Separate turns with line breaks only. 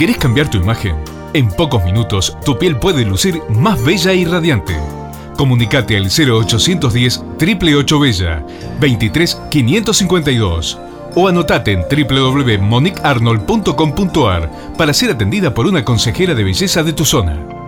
¿Querés cambiar tu imagen? En pocos minutos tu piel puede lucir más bella y radiante. Comunicate al 0810 888 Bella 23 552 o anotate en www.monicarnold.com.ar para ser atendida por una consejera de belleza de tu zona.